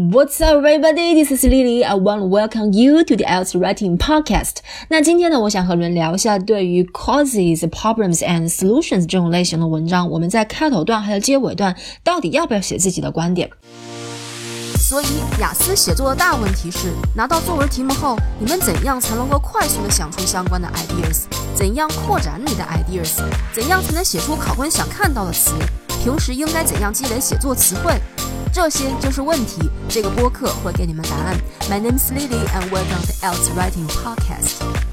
What's up, everybody? This is Lily. I want to welcome you to the IELTS Writing Podcast. 那今天呢，我想和你们聊一下对于 causes, problems and solutions 这种类型的文章，我们在开头段还有结尾段到底要不要写自己的观点？所以，雅思写作的大问题是，拿到作文题目后，你们怎样才能够快速的想出相关的 ideas？怎样扩展你的 ideas？怎样才能写出考官想看到的词？平时应该怎样积累写作词汇？这些就是问题。这个播客会给你们答案。My name is Lily, and welcome to Else Writing Podcast.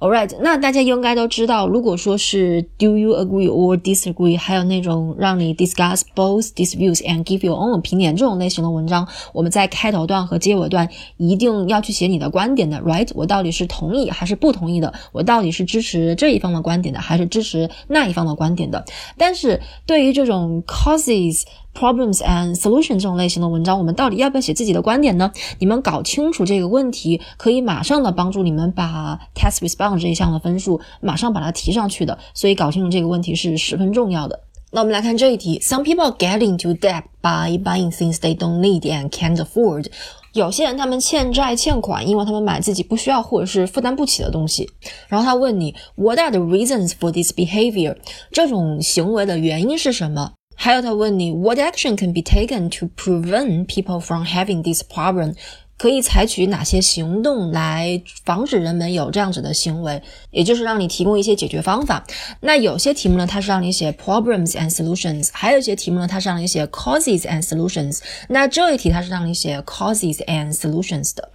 Alright，那大家应该都知道，如果说是 Do you agree or disagree，还有那种让你 discuss both these views and give your own opinion 这种类型的文章，我们在开头段和结尾段一定要去写你的观点的，right？我到底是同意还是不同意的？我到底是支持这一方的观点的，还是支持那一方的观点的？但是对于这种 causes。Problems and solution 这种类型的文章，我们到底要不要写自己的观点呢？你们搞清楚这个问题，可以马上的帮助你们把 test response 这一项的分数马上把它提上去的。所以搞清楚这个问题是十分重要的。那我们来看这一题：Some people get into debt by buying things they don't need and can't afford。有些人他们欠债欠款，因为他们买自己不需要或者是负担不起的东西。然后他问你：What are the reasons for this behavior？这种行为的原因是什么？还有他问你，What action can be taken to prevent people from having this problem？可以采取哪些行动来防止人们有这样子的行为？也就是让你提供一些解决方法。那有些题目呢，它是让你写 problems and solutions；还有一些题目呢，它是让你写 causes and solutions。那这一题它是让你写 causes and solutions 的。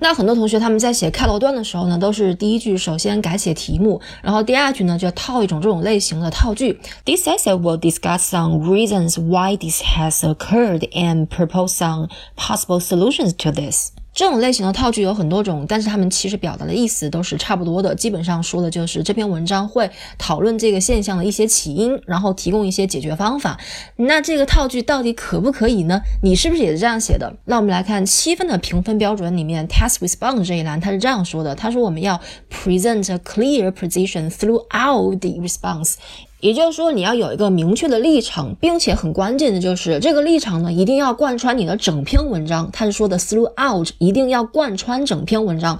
那很多同学他们在写开头段的时候呢，都是第一句首先改写题目，然后第二句呢就套一种这种类型的套句。This essay will discuss some reasons why this has occurred and propose some possible solutions to this. 这种类型的套句有很多种，但是它们其实表达的意思都是差不多的。基本上说的就是这篇文章会讨论这个现象的一些起因，然后提供一些解决方法。那这个套句到底可不可以呢？你是不是也是这样写的？那我们来看七分的评分标准里面，test response 这一栏它是这样说的：他说我们要 present a clear position throughout the response。也就是说，你要有一个明确的立场，并且很关键的就是这个立场呢，一定要贯穿你的整篇文章。他是说的 throughout，一定要贯穿整篇文章。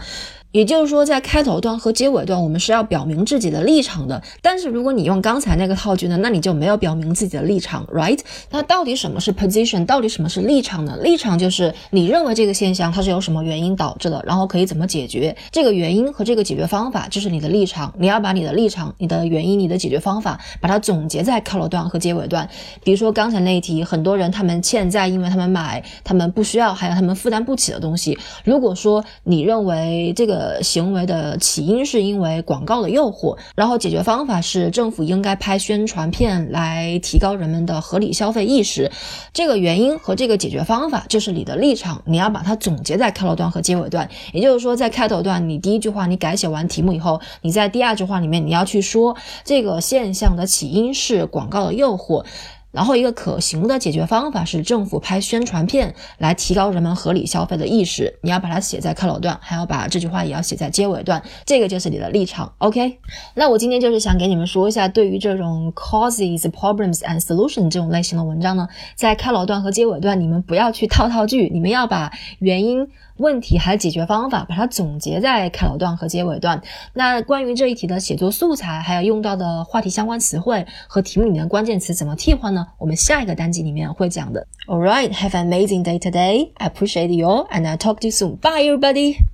也就是说，在开头段和结尾段，我们是要表明自己的立场的。但是，如果你用刚才那个套句呢，那你就没有表明自己的立场，right？那到底什么是 position？到底什么是立场呢？立场就是你认为这个现象它是由什么原因导致的，然后可以怎么解决这个原因和这个解决方法，就是你的立场。你要把你的立场、你的原因、你的解决方法，把它总结在开头段和结尾段。比如说刚才那一题，很多人他们欠债，因为他们买他们不需要，还有他们负担不起的东西。如果说你认为这个，呃行为的起因是因为广告的诱惑，然后解决方法是政府应该拍宣传片来提高人们的合理消费意识。这个原因和这个解决方法就是你的立场，你要把它总结在开头段和结尾段。也就是说，在开头段你第一句话你改写完题目以后，你在第二句话里面你要去说这个现象的起因是广告的诱惑。然后，一个可行的解决方法是政府拍宣传片来提高人们合理消费的意识。你要把它写在开头段，还要把这句话也要写在结尾段，这个就是你的立场。OK，那我今天就是想给你们说一下，对于这种 causes, problems and solution 这种类型的文章呢，在开头段和结尾段，你们不要去套套句，你们要把原因。问题还有解决方法，把它总结在开头段和结尾段。那关于这一题的写作素材，还有用到的话题相关词汇和题目里面的关键词怎么替换呢？我们下一个单集里面会讲的。All right, have an amazing day today. I appreciate you, and I talk to you soon. Bye, everybody.